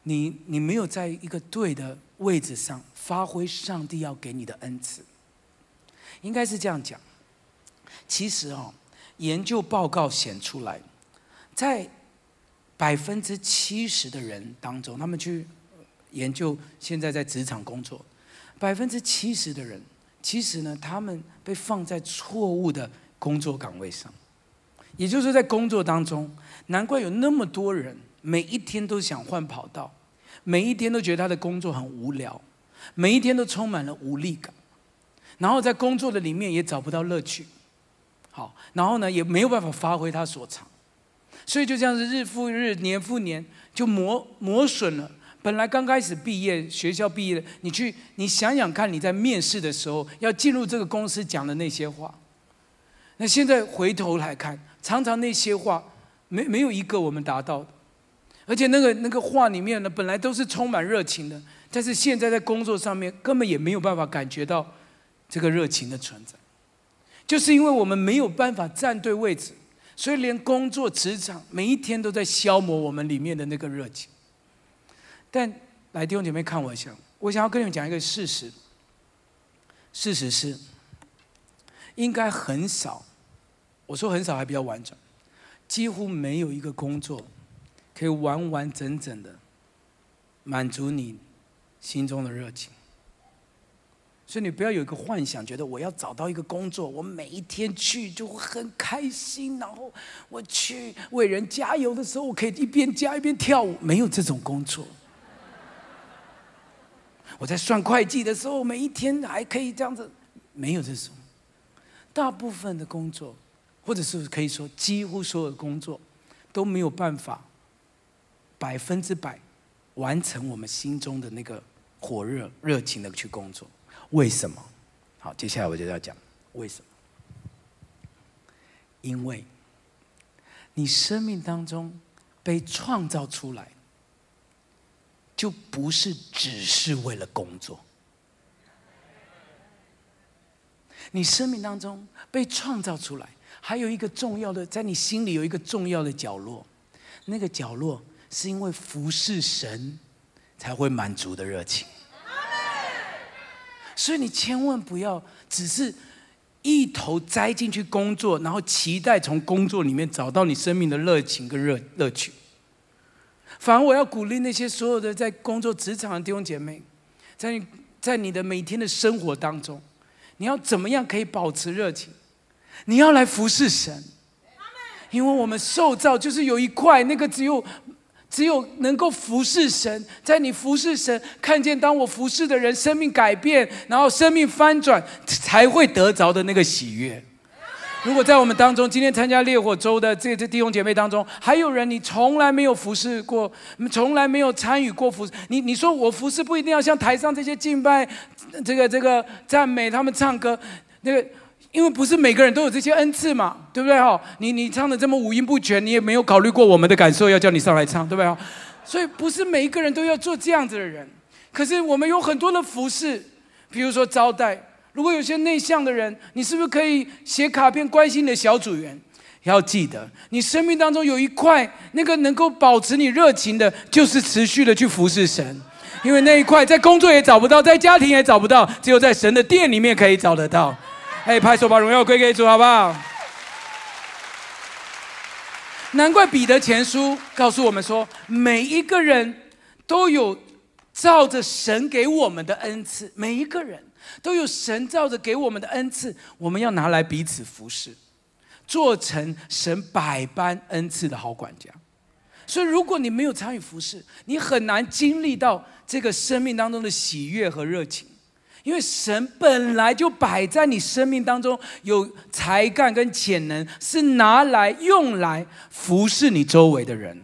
你你没有在一个对的位置上发挥上帝要给你的恩赐，应该是这样讲。其实哦，研究报告显出来，在百分之七十的人当中，他们去研究现在在职场工作。百分之七十的人，其实呢，他们被放在错误的工作岗位上，也就是在工作当中，难怪有那么多人每一天都想换跑道，每一天都觉得他的工作很无聊，每一天都充满了无力感，然后在工作的里面也找不到乐趣，好，然后呢也没有办法发挥他所长，所以就这样子日复日，年复年，就磨磨损了。本来刚开始毕业，学校毕业的，你去，你想想看，你在面试的时候要进入这个公司讲的那些话，那现在回头来看，常常那些话没没有一个我们达到的，而且那个那个话里面呢，本来都是充满热情的，但是现在在工作上面根本也没有办法感觉到这个热情的存在，就是因为我们没有办法站对位置，所以连工作职场每一天都在消磨我们里面的那个热情。但来弟兄姐妹看我一下，我想要跟你们讲一个事实。事实是，应该很少，我说很少还比较完整，几乎没有一个工作可以完完整整的满足你心中的热情。所以你不要有一个幻想，觉得我要找到一个工作，我每一天去就会很开心，然后我去为人加油的时候，我可以一边加一边跳舞。没有这种工作。我在算会计的时候，每一天还可以这样子，没有这种。大部分的工作，或者是可以说几乎所有的工作，都没有办法百分之百完成我们心中的那个火热热情的去工作。为什么？好，接下来我就要讲为什么。因为，你生命当中被创造出来，就不是只是为了工作。你生命当中被创造出来，还有一个重要的，在你心里有一个重要的角落，那个角落是因为服侍神才会满足的热情。所以你千万不要只是一头栽进去工作，然后期待从工作里面找到你生命的热情跟热乐趣。反而我要鼓励那些所有的在工作职场的弟兄姐妹，在你在你的每天的生活当中，你要怎么样可以保持热情？你要来服侍神，因为我们受造就是有一块那个只有。只有能够服侍神，在你服侍神，看见当我服侍的人生命改变，然后生命翻转，才会得着的那个喜悦。如果在我们当中，今天参加烈火周的这这弟兄姐妹当中，还有人你从来没有服侍过，从来没有参与过服侍，你你说我服侍不一定要像台上这些敬拜，这个这个赞美他们唱歌，那个。因为不是每个人都有这些恩赐嘛，对不对哈？你你唱的这么五音不全，你也没有考虑过我们的感受，要叫你上来唱，对不对哈？所以不是每一个人都要做这样子的人。可是我们有很多的服饰，比如说招待。如果有些内向的人，你是不是可以写卡片关心你的小组员？要记得，你生命当中有一块那个能够保持你热情的，就是持续的去服侍神。因为那一块在工作也找不到，在家庭也找不到，只有在神的殿里面可以找得到。哎，拍手把荣耀归给主，好不好？难怪彼得前书告诉我们说，每一个人都有照着神给我们的恩赐，每一个人都有神照着给我们的恩赐，我们要拿来彼此服侍，做成神百般恩赐的好管家。所以，如果你没有参与服侍，你很难经历到这个生命当中的喜悦和热情。因为神本来就摆在你生命当中，有才干跟潜能，是拿来用来服侍你周围的人。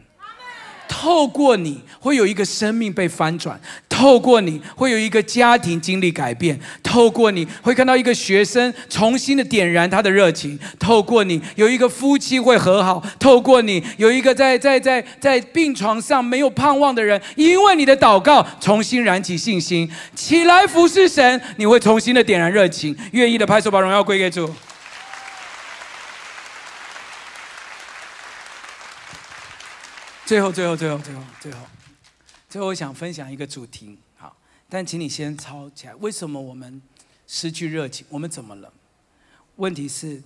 透过你会有一个生命被翻转，透过你会有一个家庭经历改变，透过你会看到一个学生重新的点燃他的热情，透过你有一个夫妻会和好，透过你有一个在在在在病床上没有盼望的人，因为你的祷告重新燃起信心，起来服侍神，你会重新的点燃热情，愿意的拍手把荣耀归给主。最后，最后，最后，最后，最后，最后，我想分享一个主题，好，但请你先抄起来。为什么我们失去热情？我们怎么了？问题是，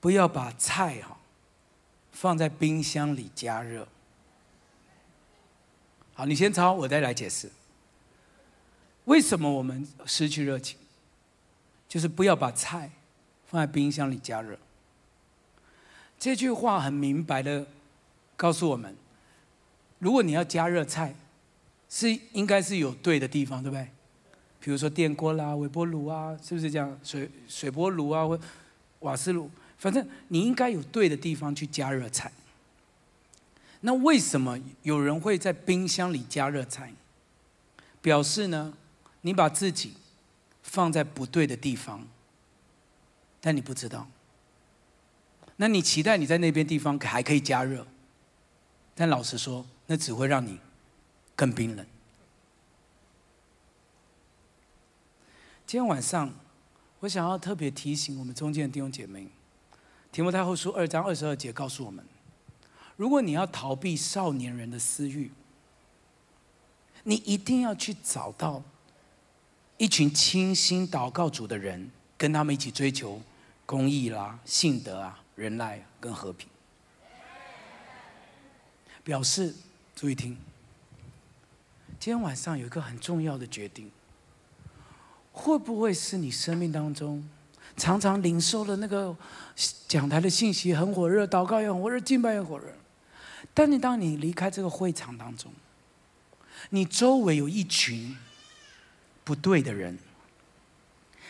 不要把菜哈放在冰箱里加热。好，你先抄，我再来解释。为什么我们失去热情？就是不要把菜放在冰箱里加热。这句话很明白的告诉我们。如果你要加热菜，是应该是有对的地方，对不对？比如说电锅啦、微波炉啊，是不是这样？水水波炉啊，或瓦斯炉，反正你应该有对的地方去加热菜。那为什么有人会在冰箱里加热菜？表示呢，你把自己放在不对的地方，但你不知道。那你期待你在那边地方还可以加热，但老实说。那只会让你更冰冷。今天晚上，我想要特别提醒我们中间的弟兄姐妹，提摩太后书二章二十二节告诉我们：如果你要逃避少年人的私欲，你一定要去找到一群倾心祷告主的人，跟他们一起追求公义啦、信德啊、仁爱跟和平。表示，注意听，今天晚上有一个很重要的决定。会不会是你生命当中常常领受了那个讲台的信息很火热，祷告也很火热，敬拜也火热？但你当你离开这个会场当中，你周围有一群不对的人，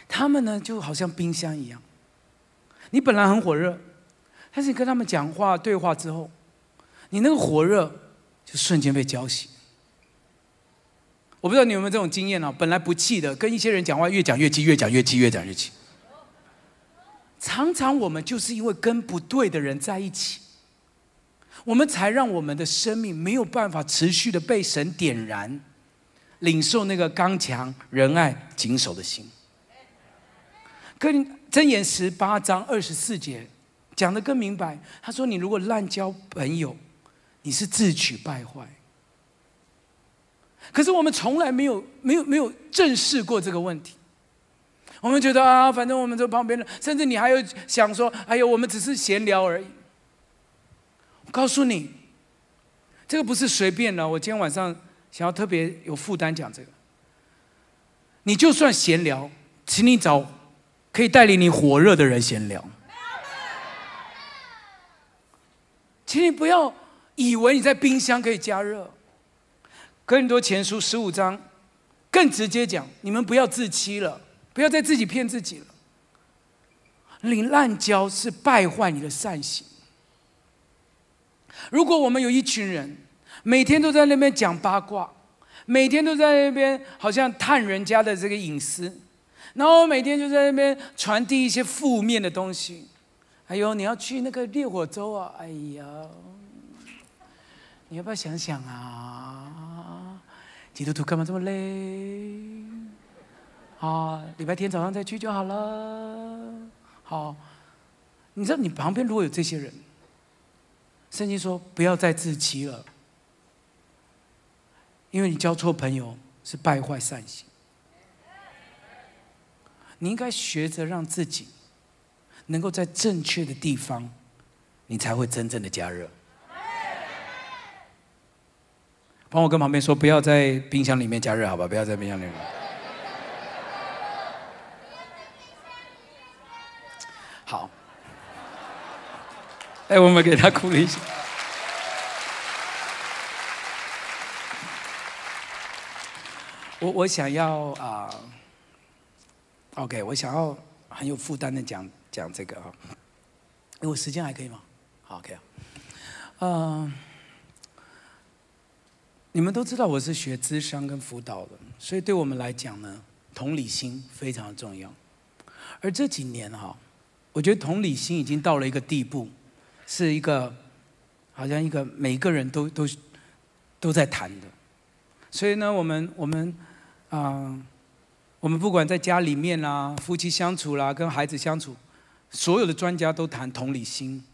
他们呢就好像冰箱一样。你本来很火热，但是你跟他们讲话对话之后，你那个火热就瞬间被浇熄。我不知道你有没有这种经验呢？本来不气的，跟一些人讲话越讲越气，越讲越气，越讲越气。常常我们就是因为跟不对的人在一起，我们才让我们的生命没有办法持续的被神点燃，领受那个刚强、仁爱、谨守的心。跟箴言十八章二十四节讲的更明白，他说：“你如果滥交朋友，你是自取败坏。”可是我们从来没有、没有、没有正视过这个问题。我们觉得啊，反正我们这旁边的，甚至你还有想说：“哎呦，我们只是闲聊而已。”我告诉你，这个不是随便的。我今天晚上想要特别有负担讲这个。你就算闲聊，请你找可以带领你火热的人闲聊。请你不要以为你在冰箱可以加热。哥林多前书十五章，更直接讲：你们不要自欺了，不要再自己骗自己了。领滥交是败坏你的善行。如果我们有一群人，每天都在那边讲八卦，每天都在那边好像探人家的这个隐私，然后每天就在那边传递一些负面的东西。哎呦，你要去那个烈火洲啊！哎呀，你要不要想想啊？基督徒干嘛这么累？啊，礼拜天早上再去就好了。好，你知道你旁边如果有这些人，圣经说不要再自欺了，因为你交错朋友是败坏善行。你应该学着让自己能够在正确的地方，你才会真正的加热。帮我跟旁边说，不要在冰箱里面加热，好吧？不要在冰箱里面。好。哎，我们给他鼓励一下。我我想要啊，OK，我想要很有负担的讲讲这个啊，因为时间还可以吗？好，OK 啊，嗯。你们都知道我是学智商跟辅导的，所以对我们来讲呢，同理心非常重要。而这几年哈，我觉得同理心已经到了一个地步，是一个好像一个每个人都都都在谈的。所以呢，我们我们啊，我们不管在家里面啦、夫妻相处啦、跟孩子相处，所有的专家都谈同理心，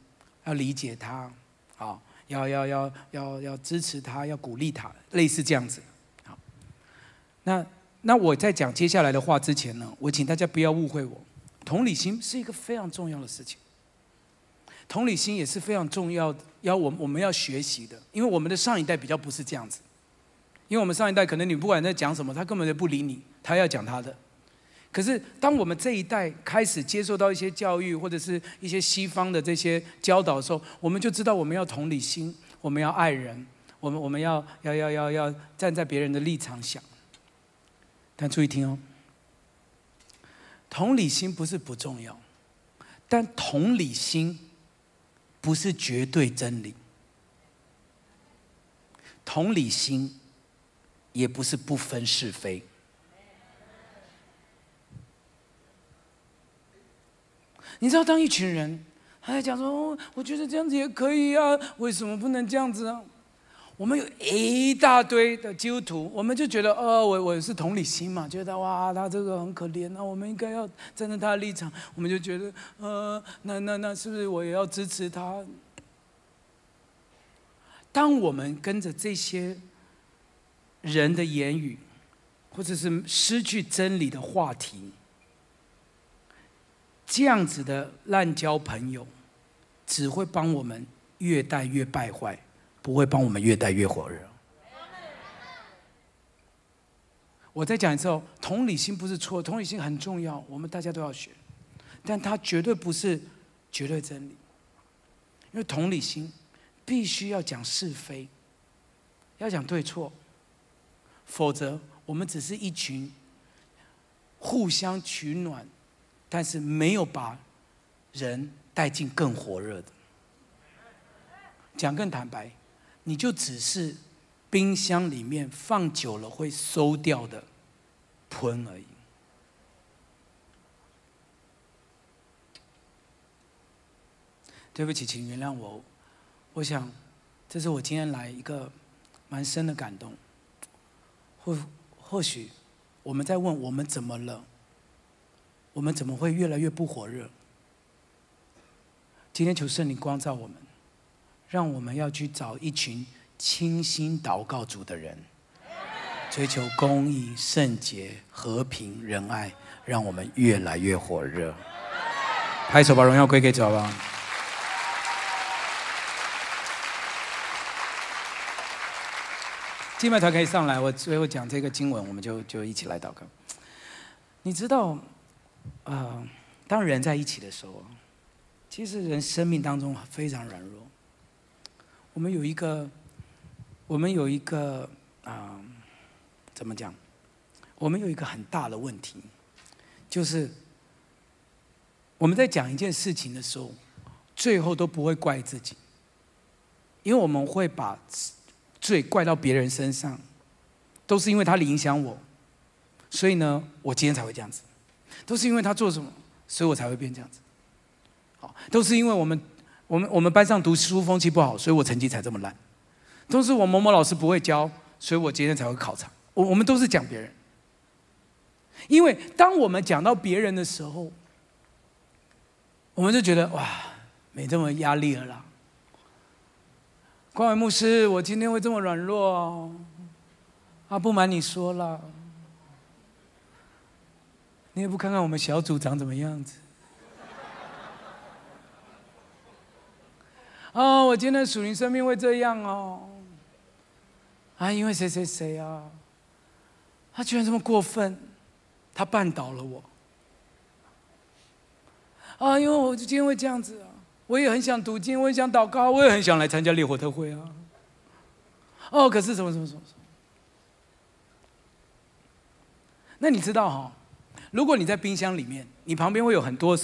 要理解他，啊。要要要要要支持他，要鼓励他，类似这样子。好，那那我在讲接下来的话之前呢，我请大家不要误会我。同理心是一个非常重要的事情，同理心也是非常重要，要我我们要学习的。因为我们的上一代比较不是这样子，因为我们上一代可能你不管在讲什么，他根本就不理你，他要讲他的。可是，当我们这一代开始接受到一些教育，或者是一些西方的这些教导的时候，我们就知道我们要同理心，我们要爱人，我们我们要要要要要站在别人的立场想。但注意听哦，同理心不是不重要，但同理心不是绝对真理，同理心也不是不分是非。你知道，当一群人他在讲说：“我觉得这样子也可以啊，为什么不能这样子啊？”我们有一大堆的基督徒，我们就觉得，呃，我我是同理心嘛，觉得哇，他这个很可怜啊，我们应该要站在他的立场，我们就觉得，呃，那那那是不是我也要支持他？当我们跟着这些人的言语，或者是失去真理的话题，这样子的滥交朋友，只会帮我们越带越败坏，不会帮我们越带越火热。我再讲一次哦，同理心不是错，同理心很重要，我们大家都要学，但它绝对不是绝对真理，因为同理心。必须要讲是非，要讲对错，否则我们只是一群互相取暖，但是没有把人带进更火热的。讲更坦白，你就只是冰箱里面放久了会馊掉的喷而已。对不起，请原谅我。我想，这是我今天来一个蛮深的感动。或或许我们在问我们怎么了？我们怎么会越来越不火热？今天求圣灵光照我们，让我们要去找一群清心祷告主的人，追求公义、圣洁、和平、仁爱，让我们越来越火热。拍手把荣耀归给主吧。敬拜团可以上来，我最后讲这个经文，我们就就一起来祷告。你知道，呃，当人在一起的时候，其实人生命当中非常软弱。我们有一个，我们有一个啊，怎么讲？我们有一个很大的问题，就是我们在讲一件事情的时候，最后都不会怪自己，因为我们会把。罪怪到别人身上，都是因为他影响我，所以呢，我今天才会这样子。都是因为他做什么，所以我才会变这样子。好，都是因为我们，我们，我们班上读书风气不好，所以我成绩才这么烂。都是我某某老师不会教，所以我今天才会考差。我我们都是讲别人，因为当我们讲到别人的时候，我们就觉得哇，没这么压力了啦。关伟牧师，我今天会这么软弱啊？不瞒你说了，你也不看看我们小组长怎么样子？哦，我今天属灵生命会这样哦。啊，因为谁谁谁啊？他居然这么过分，他绊倒了我。啊，因为我今天会这样子啊。我也很想读经，我也想祷告，我也很想来参加烈火特会啊。哦，可是什么什么什么？那你知道哈？如果你在冰箱里面，你旁边会有很多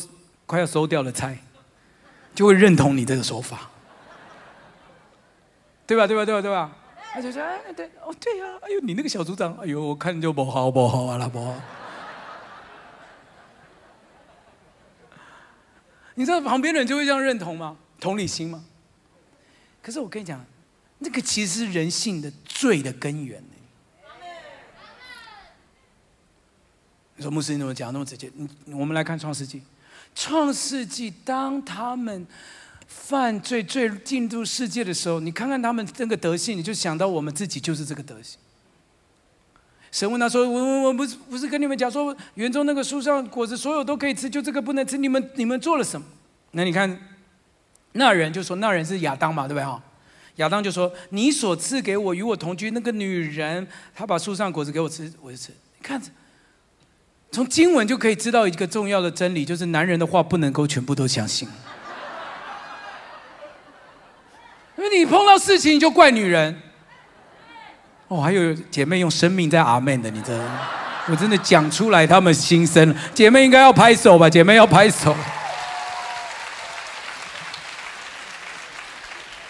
快要收掉的菜，就会认同你这个说法，对吧？对吧？对吧？对吧？他就说：“哎，对，哦，对呀，哎呦，你那个小组长，哎呦，我看你就不好，不好啊，老婆。”你知道旁边的人就会这样认同吗？同理心吗？可是我跟你讲，那个其实是人性的罪的根源你说牧师你怎么讲那么直接？你我们来看创世纪，创世纪当他们犯罪罪进入世界的时候，你看看他们这个德性，你就想到我们自己就是这个德性。神问他说：“我我我不是不是跟你们讲说园中那个树上果子所有都可以吃，就这个不能吃。你们你们做了什么？那你看，那人就说那人是亚当嘛，对不对哈？亚当就说：你所赐给我与我同居那个女人，她把树上果子给我吃，我就吃。你看，从经文就可以知道一个重要的真理，就是男人的话不能够全部都相信，因为你碰到事情就怪女人。”哦，还有姐妹用生命在阿门的，你这，我真的讲出来他们心声。姐妹应该要拍手吧？姐妹要拍手。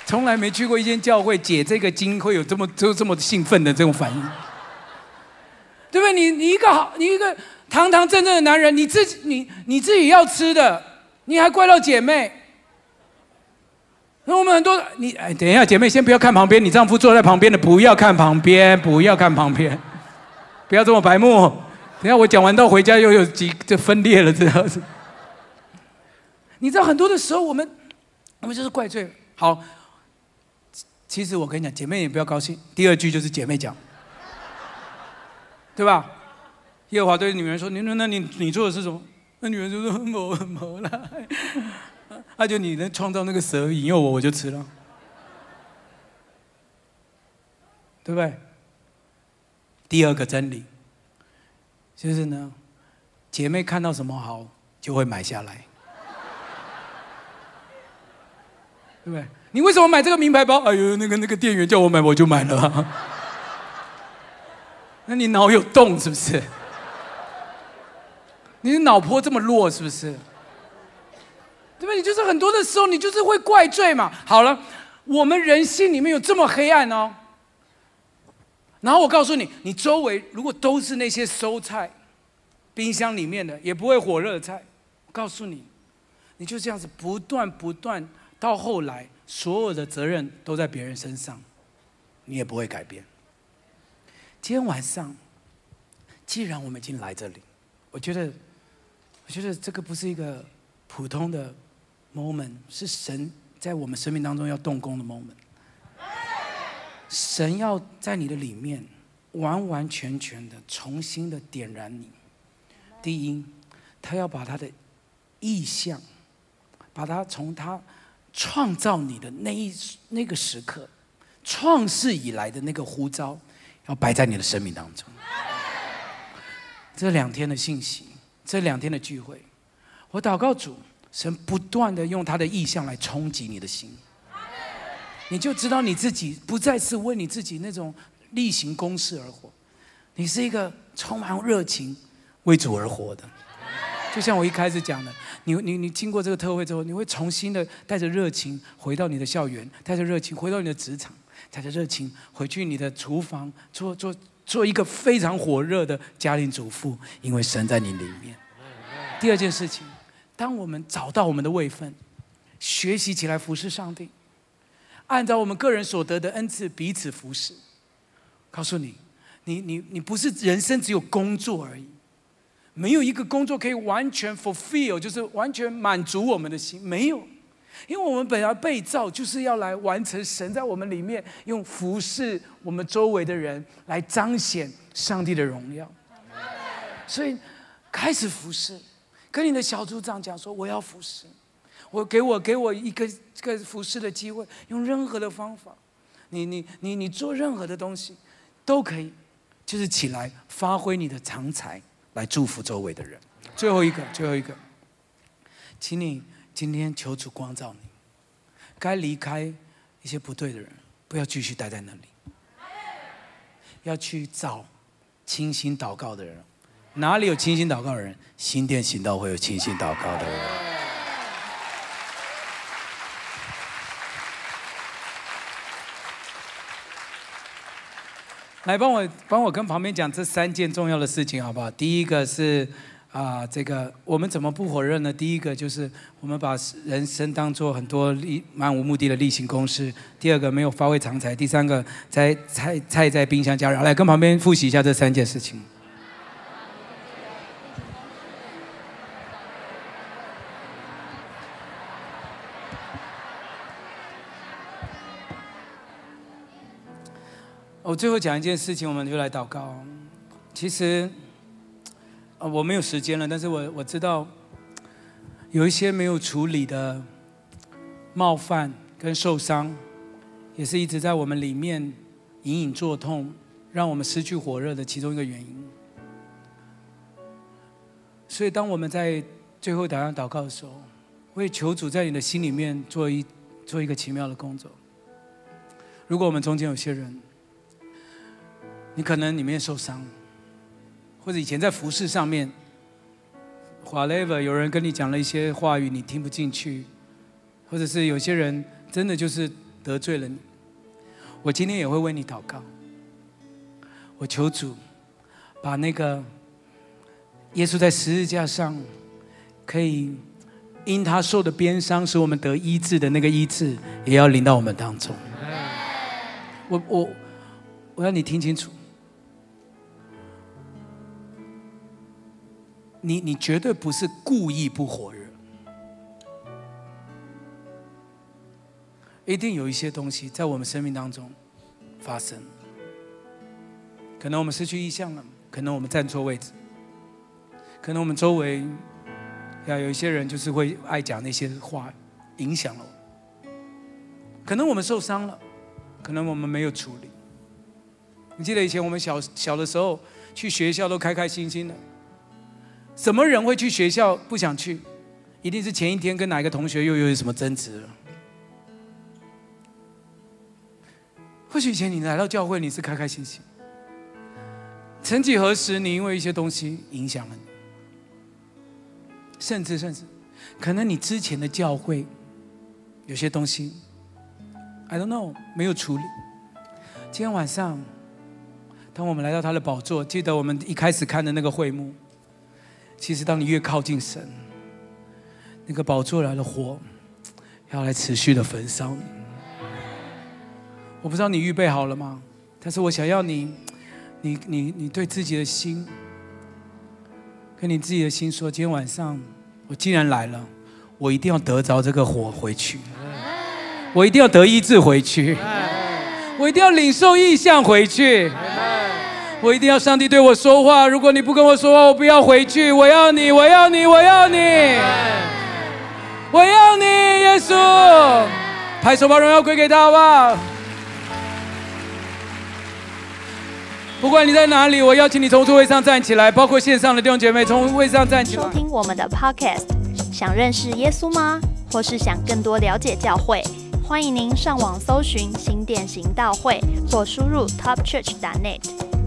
从来没去过一间教会解这个经会有这么就这么兴奋的这种反应，对不对？你你一个好，你一个堂堂正正的男人，你自己你你自己要吃的，你还怪到姐妹？那我们很多你哎，等一下，姐妹先不要看旁边，你丈夫坐在旁边的不要看旁边，不要看旁边，不要这么白目。等下我讲完到回家又有几就分裂了这样子。你知道很多的时候我们我们就是怪罪。好，其实我跟你讲，姐妹也不要高兴。第二句就是姐妹讲，对吧？耶和华对女人说：“你那那你你做的是什么？”那女人就说：“我没了。”那就你能创造那个蛇引诱我，我就吃了，对不对？第二个真理就是呢，姐妹看到什么好就会买下来，对不对？你为什么买这个名牌包？哎呦，那个那个店员叫我买，我就买了。那你脑有洞是不是？你的脑波这么弱是不是？对吧？你就是很多的时候，你就是会怪罪嘛。好了，我们人心里面有这么黑暗哦。然后我告诉你，你周围如果都是那些收菜，冰箱里面的也不会火热的菜，我告诉你，你就这样子不断不断，到后来所有的责任都在别人身上，你也不会改变。今天晚上，既然我们已经来这里，我觉得，我觉得这个不是一个普通的。moment 是神在我们生命当中要动工的 moment，神要在你的里面完完全全的重新的点燃你。第一，他要把他的意象，把他从他创造你的那一那个时刻，创世以来的那个呼召，要摆在你的生命当中。这两天的信息，这两天的聚会，我祷告主。神不断的用他的意象来冲击你的心，你就知道你自己不再是为你自己那种例行公事而活，你是一个充满热情为主而活的。就像我一开始讲的，你你你经过这个特会之后，你会重新的带着热情回到你的校园，带着热情回到你的职场，带着热情回去你的厨房，做做做一个非常火热的家庭主妇，因为神在你里面。第二件事情。当我们找到我们的位分，学习起来服侍上帝，按照我们个人所得的恩赐彼此服侍。告诉你，你你你不是人生只有工作而已，没有一个工作可以完全 fulfill，就是完全满足我们的心，没有，因为我们本来被造就是要来完成神在我们里面用服侍我们周围的人来彰显上帝的荣耀，所以开始服侍。跟你的小组长讲说，我要服侍，我给我给我一个这个服侍的机会，用任何的方法，你你你你做任何的东西，都可以，就是起来发挥你的长才来祝福周围的人。最后一个，最后一个，请你今天求主光照你，该离开一些不对的人，不要继续待在那里，要去找清心祷告的人。哪里有清心祷告的人？新店行道会有清心祷告的人。来帮我帮我跟旁边讲这三件重要的事情，好不好？第一个是啊，这个我们怎么不火热呢？第一个就是我们把人生当做很多例漫无目的的例行公事。第二个没有发挥长才。第三个在菜菜在冰箱加热。来跟旁边复习一下这三件事情。我最后讲一件事情，我们就来祷告。其实，呃，我没有时间了，但是我我知道，有一些没有处理的冒犯跟受伤，也是一直在我们里面隐隐作痛，让我们失去火热的其中一个原因。所以，当我们在最后打上祷告的时候，为求主在你的心里面做一做一个奇妙的工作。如果我们中间有些人，你可能里面受伤，或者以前在服饰上面，whatever，有人跟你讲了一些话语，你听不进去，或者是有些人真的就是得罪了你。我今天也会为你祷告，我求主把那个耶稣在十字架上可以因他受的鞭伤，使我们得医治的那个医治，也要临到我们当中。我我我要你听清楚，你你绝对不是故意不火热，一定有一些东西在我们生命当中发生。可能我们失去意向了，可能我们站错位置，可能我们周围要有一些人就是会爱讲那些话，影响了我。可能我们受伤了，可能我们没有处理。你记得以前我们小小的时候去学校都开开心心的，什么人会去学校不想去？一定是前一天跟哪一个同学又又有什么争执了。或许以前你来到教会你是开开心心。曾几何时，你因为一些东西影响了你，甚至甚至，可能你之前的教会有些东西，I don't know，没有处理。今天晚上，当我们来到他的宝座，记得我们一开始看的那个会幕，其实当你越靠近神，那个宝座来的火要来持续的焚烧你。我不知道你预备好了吗？但是我想要你。你你你对自己的心，跟你自己的心说：今天晚上我既然来了，我一定要得着这个火回去，我一定要得医治回去，我一定要领受意象回去，我一定要上帝对我说话。如果你不跟我说话，我不要回去。我要你，我要你，我要你，我要你，耶稣！拍手把荣耀归给他好。不好？不管你在哪里，我邀请你从座位上站起来，包括线上的弟兄姐妹从位上站起来。收听我们的 Podcast，想认识耶稣吗？或是想更多了解教会？欢迎您上网搜寻新店行道会，或输入 topchurch.net，